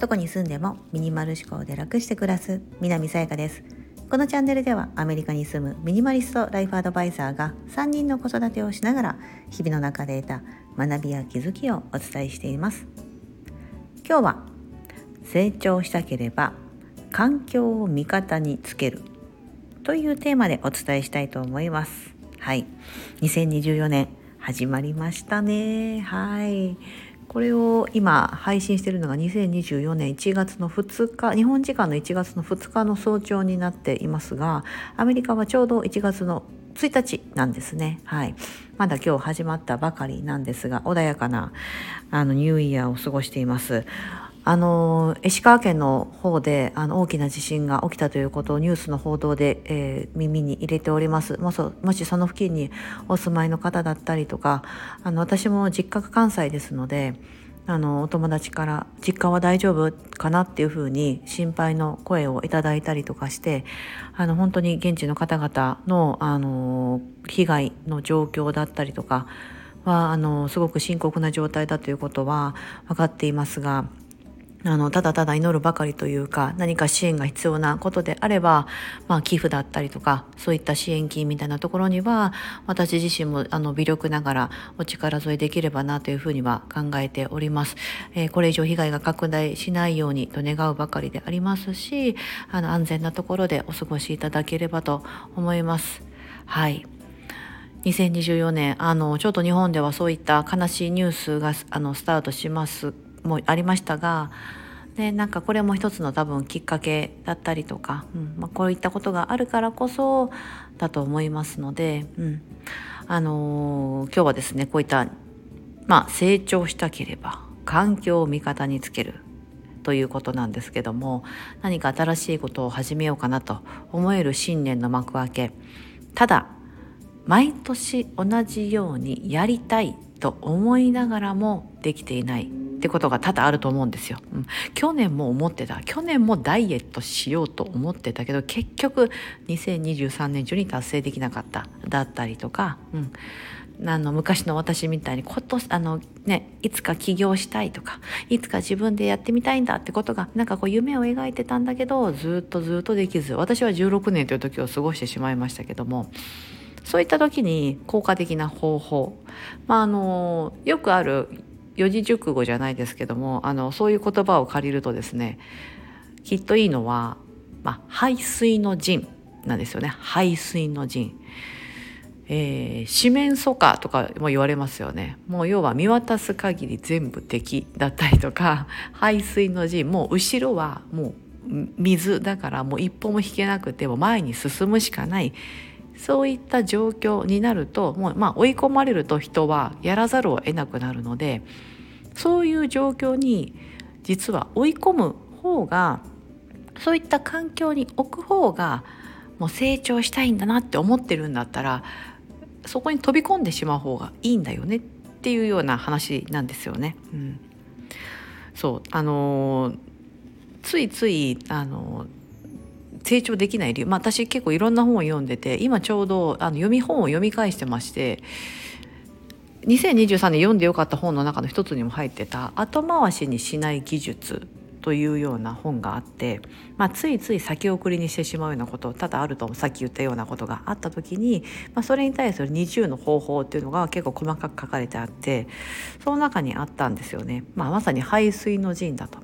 どこに住んでもミニマル思考で楽して暮らす南さやかです。このチャンネルではアメリカに住むミニマリストライフアドバイザーが3人の子育てをしながら日々の中で得た学びや気づきをお伝えしています。今日は成長したければ環境を味方につけるというテーマでお伝えしたいと思います。はい。2024年始まりましたねはいこれを今配信しているのが2024年1月の2日日本時間の1月の2日の早朝になっていますがアメリカはちょうど1月の1日なんですね。はい。まだ今日始まったばかりなんですが、穏やかなあのニューイヤーを過ごしています。あの石川県の方であの大きな地震が起きたということをニュースの報道で、えー、耳に入れておりますもそもしその付近にお住まいの方だったりとかあの私も実家が関西ですのであのお友達から「実家は大丈夫かな?」っていうふうに心配の声をいただいたりとかしてあの本当に現地の方々のあの被害の状況だったりとかはあのすごく深刻な状態だということは分かっていますが。あのただただ祈るばかりというか何か支援が必要なことであれば、まあ、寄付だったりとかそういった支援金みたいなところには私自身もあの微力ながらお力添えできればなというふうには考えております、えー、これ以上被害が拡大しないようにと願うばかりでありますしあの安全なところでお過ごしいただければと思います。はい。2024年あのちょっと日本ではそういった悲しいニュースがあのスタートしますもありましたがでなんかこれも一つの多分きっかけだったりとか、うんまあ、こういったことがあるからこそだと思いますので、うん。あのー、今日はですねこういった、まあ、成長したければ環境を味方につけるということなんですけども何か新しいことを始めようかなと思える新年の幕開け。ただ毎年同じようにやりたいと思いながらもできていない。ってことが多々あると思うんですよ、うん、去年も思ってた。去年もダイエットしようと思ってたけど結局2023年中に達成できなかった。だったりとか、うん、あの昔の私みたいに今年あの、ね、いつか起業したいとかいつか自分でやってみたいんだってことがなんかこう夢を描いてたんだけどずっとずっとできず私は16年という時を過ごしてしまいましたけどもそういった時に効果的な方法、まあ、あのよくある四字熟語じゃないですけどもあのそういう言葉を借りるとですねきっといいのは、まあ、排水の陣なんですよね。排水の陣。えー、四面楚歌とかも言われますよね。もう要は見渡す限り全部敵だったりとか 排水の陣。もう後ろはもう水だからもう一歩も引けなくても前に進むしかないそういった状況になるともうまあ追い込まれると人はやらざるを得なくなるのでそういう状況に実は追い込む方がそういった環境に置く方がもう成長したいんだなって思ってるんだったらそこに飛び込んでしまう方がいいんだよねっていうような話なんですよね。うん、そうあのついついあの成長できない理由、まあ、私結構いろんな本を読んでて今ちょうどあの読み本を読み返してまして2023年読んでよかった本の中の一つにも入ってた「後回しにしない技術」というような本があって、まあ、ついつい先送りにしてしまうようなこと多々あるとさっき言ったようなことがあった時に、まあ、それに対する20の方法っていうのが結構細かく書かれてあってその中にあったんですよね。まあ、まさに排水の陣だと。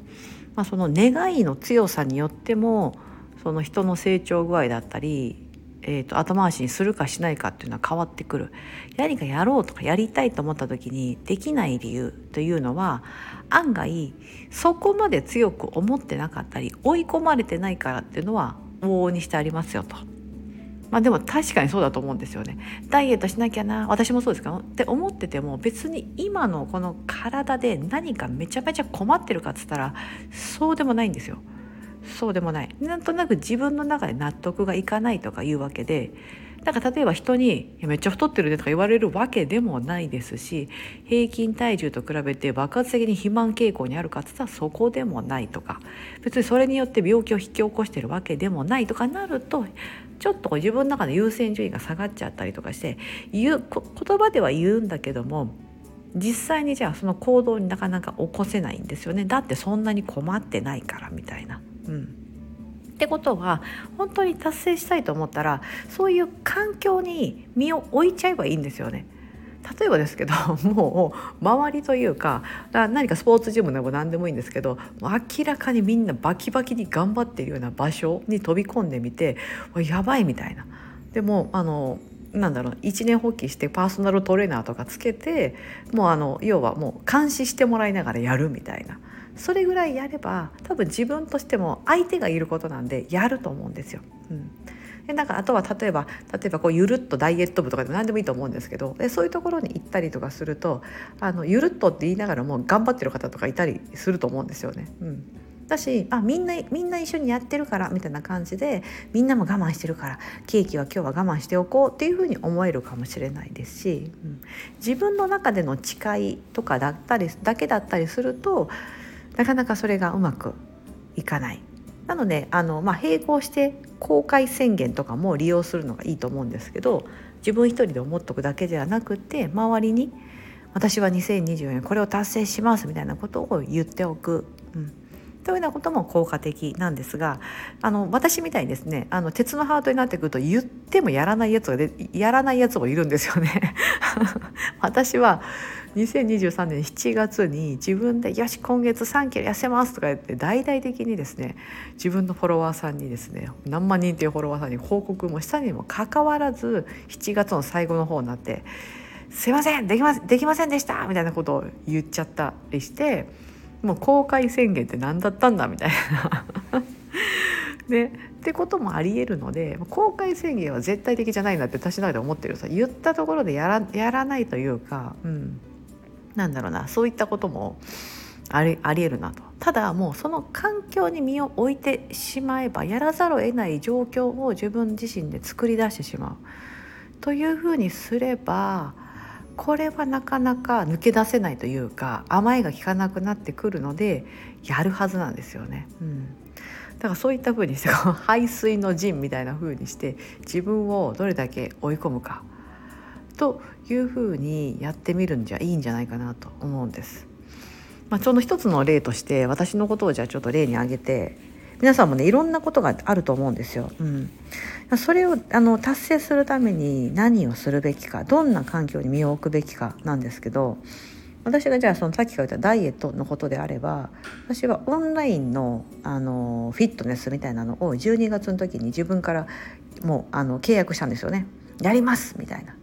まあ、その願いの強さによってもその人の成長具合だったり、えーと、後回しにするかしないかっていうのは変わってくる何かやろうとかやりたいと思った時にできない理由というのは案外そこまで強く思ってなかったり追い込まれてないからっていうのは往々にしてありますよと。まあでも確かにそうだと思うんですよね。ダイエットしなきゃな私もそうですかって思ってても別に今のこの体で何かめちゃめちゃ困ってるかっつったらそうでもないんですよ。そうでもないなんとなく自分の中で納得がいかないとかいうわけでだか例えば人に「めっちゃ太ってるね」とか言われるわけでもないですし平均体重と比べて爆発的に肥満傾向にあるかっつったらそこでもないとか別にそれによって病気を引き起こしてるわけでもないとかなるとちょっと自分の中で優先順位が下がっちゃったりとかして言う言葉では言うんだけども実際にじゃあその行動になかなか起こせないんですよねだってそんなに困ってないからみたいな。うんってことは本当に達成したいと思ったらそういう環境に身を置いちゃえばいいんですよね。例えばですけど もう周りというか何かスポーツジムでも何でもいいんですけど明らかにみんなバキバキに頑張っているような場所に飛び込んでみてやばいみたいな。でもあのなんだろう一年発起してパーソナルトレーナーとかつけてもうあの要はもう監視してもらいながらやるみたいなそれぐらいやれば多分自分としても相手がいることなんでやると思うんですよ。うんでなんかあとは例えば例えばこうゆるっとダイエット部とかでも何でもいいと思うんですけどでそういうところに行ったりとかするとあのゆるっとって言いながらも頑張ってる方とかいたりすると思うんですよね。うんだしあみんなみんな一緒にやってるからみたいな感じでみんなも我慢してるからケーキは今日は我慢しておこうっていうふうに思えるかもしれないですし、うん、自分の中での誓いとかだったりだけだったりするとなかなかそれがうまくいかない。なのであの、まあ、並行して公開宣言とかも利用するのがいいと思うんですけど自分一人で思っとくだけではなくて周りに私は2024年これを達成しますみたいなことを言っておく。うんというようなことも効果的なんですがあの私みたいにですねあの鉄のハートになってくると言ってもやらないやつがでやらないやつもいるんですよね。私は2023年7月に自分で「よし今月3キロ痩せます」とか言って大々的にですね自分のフォロワーさんにですね何万人というフォロワーさんに報告もしたにもかかわらず7月の最後の方になって「すいませんできまできませんでした!」みたいなことを言っちゃったりしてもう公開宣言って何だったんだみたいな。で ってこともありえるので公開宣言は絶対的じゃないなって私の中で思ってるさ言ったところでやらやらないというか、うん、なんだろうなそういったこともありありえるなと。ただもうその環境に身を置いてしまえばやらざるを得ない状況を自分自身で作り出してしまう。というふうにすればこれはなかなか抜け出せないというか甘えが効かなくなってくるのでやるはずなんですよね。うん、だからそういったふうにして排水の陣みたいなふうにして自分をどれだけ追い込むか。というふうにやってみるんじゃいいんじゃないかなと思うんです。まあ、ちょうど一つの例として私のことをじゃあちょっと例に挙げて皆さんもねいろんなことがあると思うんですよ。うん、それをあの達成するために何をするべきかどんな環境に身を置くべきかなんですけど私がじゃあそのさっきから言ったダイエットのことであれば私はオンラインのあのフィットネスみたいなのを12月の時に自分からもうあの契約したんですよね。やりますみたいな。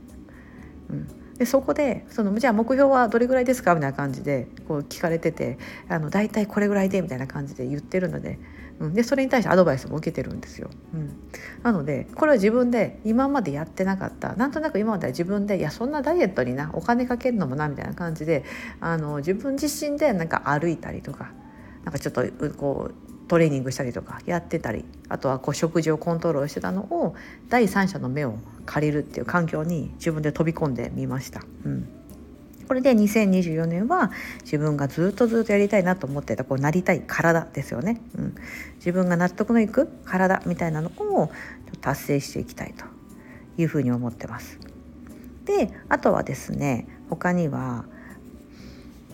うん、でそこでそのじゃあ目標はどれぐらいですか？みたいな感じでこう聞かれててあの大体これぐらいでみたいな感じで言ってるのでうん、でそれに対してアドバイスも受けてるんですよ。うん、なのでこれは自分で今までやってなかったなんとなく今までは自分でいやそんなダイエットになお金かけるのもなみたいな感じであの自分自身でなんか歩いたりとかなんかちょっとこうトレーニングしたりとかやってたりあとはこう食事をコントロールしてたのを第三者の目を借りるっていう環境に自分で飛び込んでみました。うんこれで2024年は自分がずっとずっとやりたいなと思ってたこうなりたい体ですよね、うん、自分が納得のいく体みたいなのを達成していきたいというふうに思ってます。であとはですね他には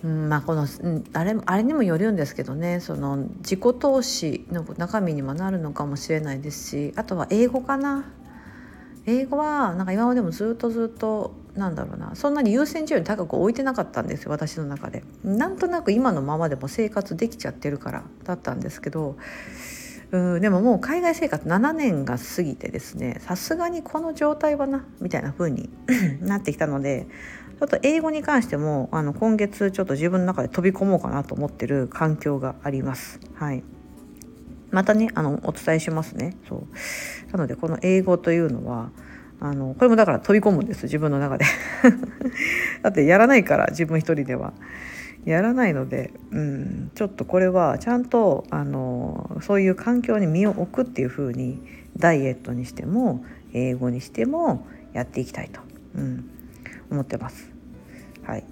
うんまあ、この、あれあれにもよるんですけどねその自己投資の中身にもなるのかもしれないですしあとは英語かな英語はなんか今までもずっとずっとなんだろうなそんなに優先順位高く置いてなかったんですよ私の中で。なんとなく今のままでも生活できちゃってるからだったんですけどうんでももう海外生活7年が過ぎてですねさすがにこの状態はなみたいな風に なってきたのでちょっと英語に関してもあの今月ちょっと自分の中で飛び込もうかなと思ってる環境があります。はい。またねあのお伝えしますね。そう。なのでこの英語というのはあのこれもだから飛び込むんです。自分の中で。だってやらないから自分一人では。やらないので、うん、ちょっとこれはちゃんとあのそういう環境に身を置くっていう風にダイエットにしても英語にしてもやっていきたいと、うん、思ってます。はい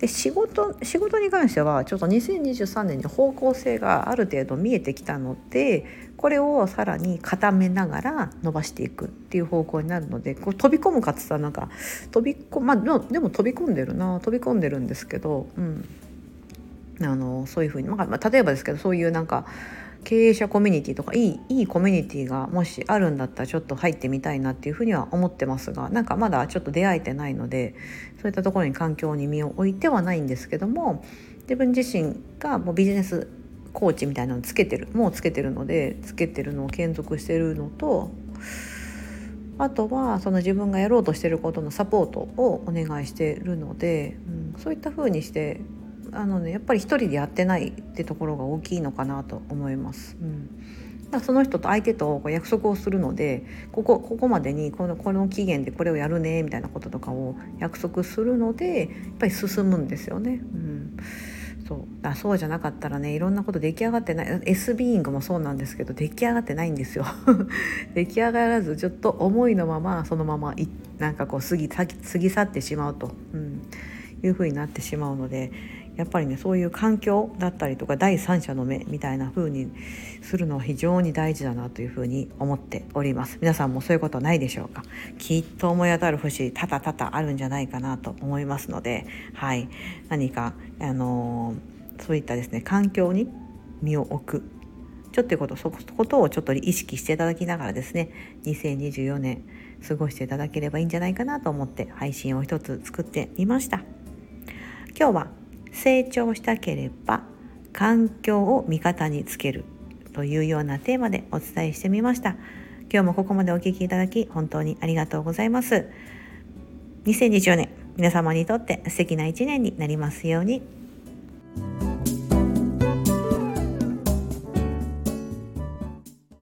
で仕事仕事に関してはちょっと2023年に方向性がある程度見えてきたのでこれをさらに固めながら伸ばしていくっていう方向になるのでこう飛び込むかつったらなんか飛び込まあでも飛び込んでるな飛び込んでるんですけど、うん、あのそういうふうに、まあ、例えばですけどそういうなんか経営者コミュニティとかいいいいコミュニティがもしあるんだったらちょっと入ってみたいなっていうふうには思ってますがなんかまだちょっと出会えてないのでそういったところに環境に身を置いてはないんですけども自分自身がもうビジネスコーチみたいなのつけてるもうつけてるのでつけてるのを継続してるのとあとはその自分がやろうとしてることのサポートをお願いしてるので、うん、そういったふうにしてあのねやっぱり一人でやってないってところが大きいのかなと思います。うん。その人と相手と約束をするのでここここまでにこのこの期限でこれをやるねみたいなこととかを約束するのでやっぱり進むんですよね。うん。そう。だそうじゃなかったらねいろんなこと出来上がってない。S ビーイングもそうなんですけど出来上がってないんですよ。出来上がらずちょっと思いのままそのままいなんかこう過ぎ過ぎ去ってしまうと、うん、いうふうになってしまうのでやっぱりねそういう環境だったりとか第三者の目みたいな風にするのは非常に大事だなというふうに思っております。皆さんもそういうことないでしょうか？きっと思い当たる節多々多々あるんじゃないかなと思いますのではい。何かあのー、そういったですね環境に身を置く。ちょっということそことをちょっと意識していただきながらですね2024年過ごしていただければいいんじゃないかなと思って配信を一つ作ってみました。今日は成長したければ環境を味方につけるというようなテーマでお伝えしてみました。今日もここまでお聴きいただき本当にありがとうございます。2024年皆様にとって素敵な一年になりますように。